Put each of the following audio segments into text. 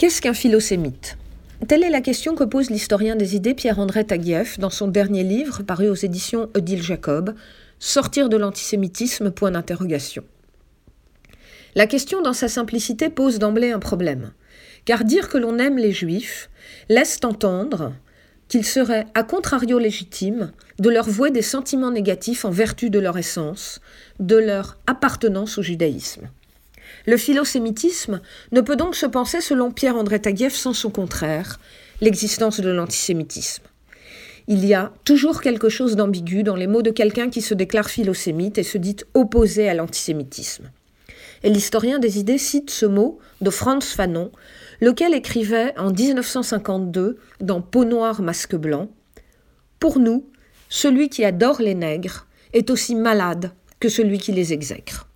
Qu'est-ce qu'un philosémite? Telle est la question que pose l'historien des idées Pierre-André Taguieff dans son dernier livre paru aux éditions Odile Jacob, Sortir de l'antisémitisme. La question dans sa simplicité pose d'emblée un problème, car dire que l'on aime les juifs laisse entendre qu'il serait à contrario légitime de leur vouer des sentiments négatifs en vertu de leur essence, de leur appartenance au judaïsme. Le philosémitisme ne peut donc se penser selon Pierre-André Taguieff sans son contraire, l'existence de l'antisémitisme. Il y a toujours quelque chose d'ambigu dans les mots de quelqu'un qui se déclare philosémite et se dit opposé à l'antisémitisme. Et l'historien des idées cite ce mot de Franz Fanon, lequel écrivait en 1952 dans Peau noire, masque blanc Pour nous, celui qui adore les nègres est aussi malade que celui qui les exècre.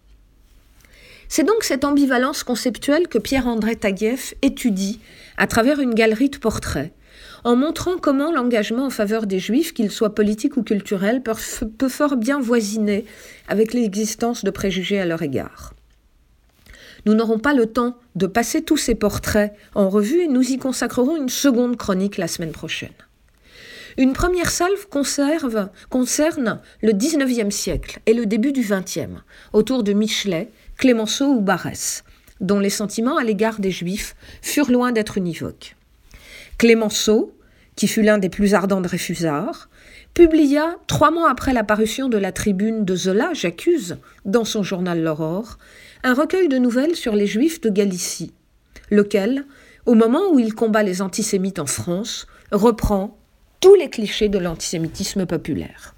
C'est donc cette ambivalence conceptuelle que Pierre-André Taguieff étudie à travers une galerie de portraits, en montrant comment l'engagement en faveur des juifs, qu'il soit politique ou culturel, peut fort bien voisiner avec l'existence de préjugés à leur égard. Nous n'aurons pas le temps de passer tous ces portraits en revue et nous y consacrerons une seconde chronique la semaine prochaine. Une première salve conserve, concerne le XIXe siècle et le début du XXe, autour de Michelet, Clémenceau ou Barès, dont les sentiments à l'égard des Juifs furent loin d'être univoques. Clémenceau, qui fut l'un des plus ardents de publia, trois mois après la parution de la tribune de Zola, J'accuse, dans son journal L'Aurore, un recueil de nouvelles sur les Juifs de Galicie, lequel, au moment où il combat les antisémites en France, reprend tous les clichés de l'antisémitisme populaire.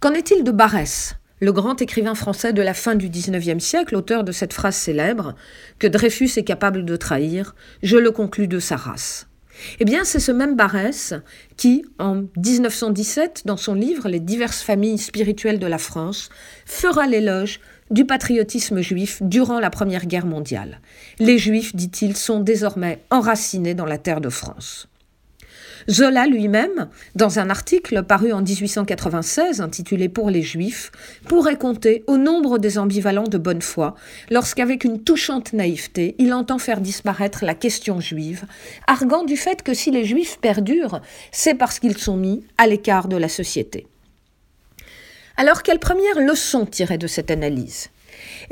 Qu'en est-il de Barès, le grand écrivain français de la fin du XIXe siècle, auteur de cette phrase célèbre que Dreyfus est capable de trahir, je le conclus de sa race. Eh bien, c'est ce même Barès qui, en 1917, dans son livre Les diverses familles spirituelles de la France, fera l'éloge du patriotisme juif durant la Première Guerre mondiale. Les Juifs, dit-il, sont désormais enracinés dans la terre de France. Zola lui-même, dans un article paru en 1896 intitulé Pour les Juifs, pourrait compter au nombre des ambivalents de bonne foi lorsqu'avec une touchante naïveté, il entend faire disparaître la question juive, arguant du fait que si les Juifs perdurent, c'est parce qu'ils sont mis à l'écart de la société. Alors, quelle première leçon tirer de cette analyse?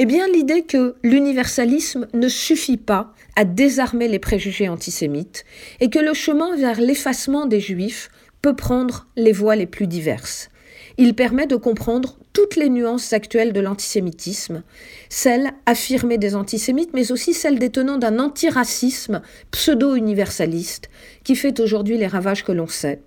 Eh bien, l'idée que l'universalisme ne suffit pas à désarmer les préjugés antisémites et que le chemin vers l'effacement des juifs peut prendre les voies les plus diverses. Il permet de comprendre toutes les nuances actuelles de l'antisémitisme, celles affirmées des antisémites, mais aussi celles détenant d'un antiracisme pseudo-universaliste qui fait aujourd'hui les ravages que l'on sait.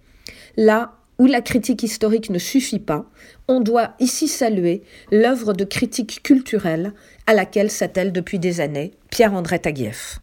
Là où la critique historique ne suffit pas, on doit ici saluer l'œuvre de critique culturelle à laquelle s'attelle depuis des années Pierre-André Taguieff.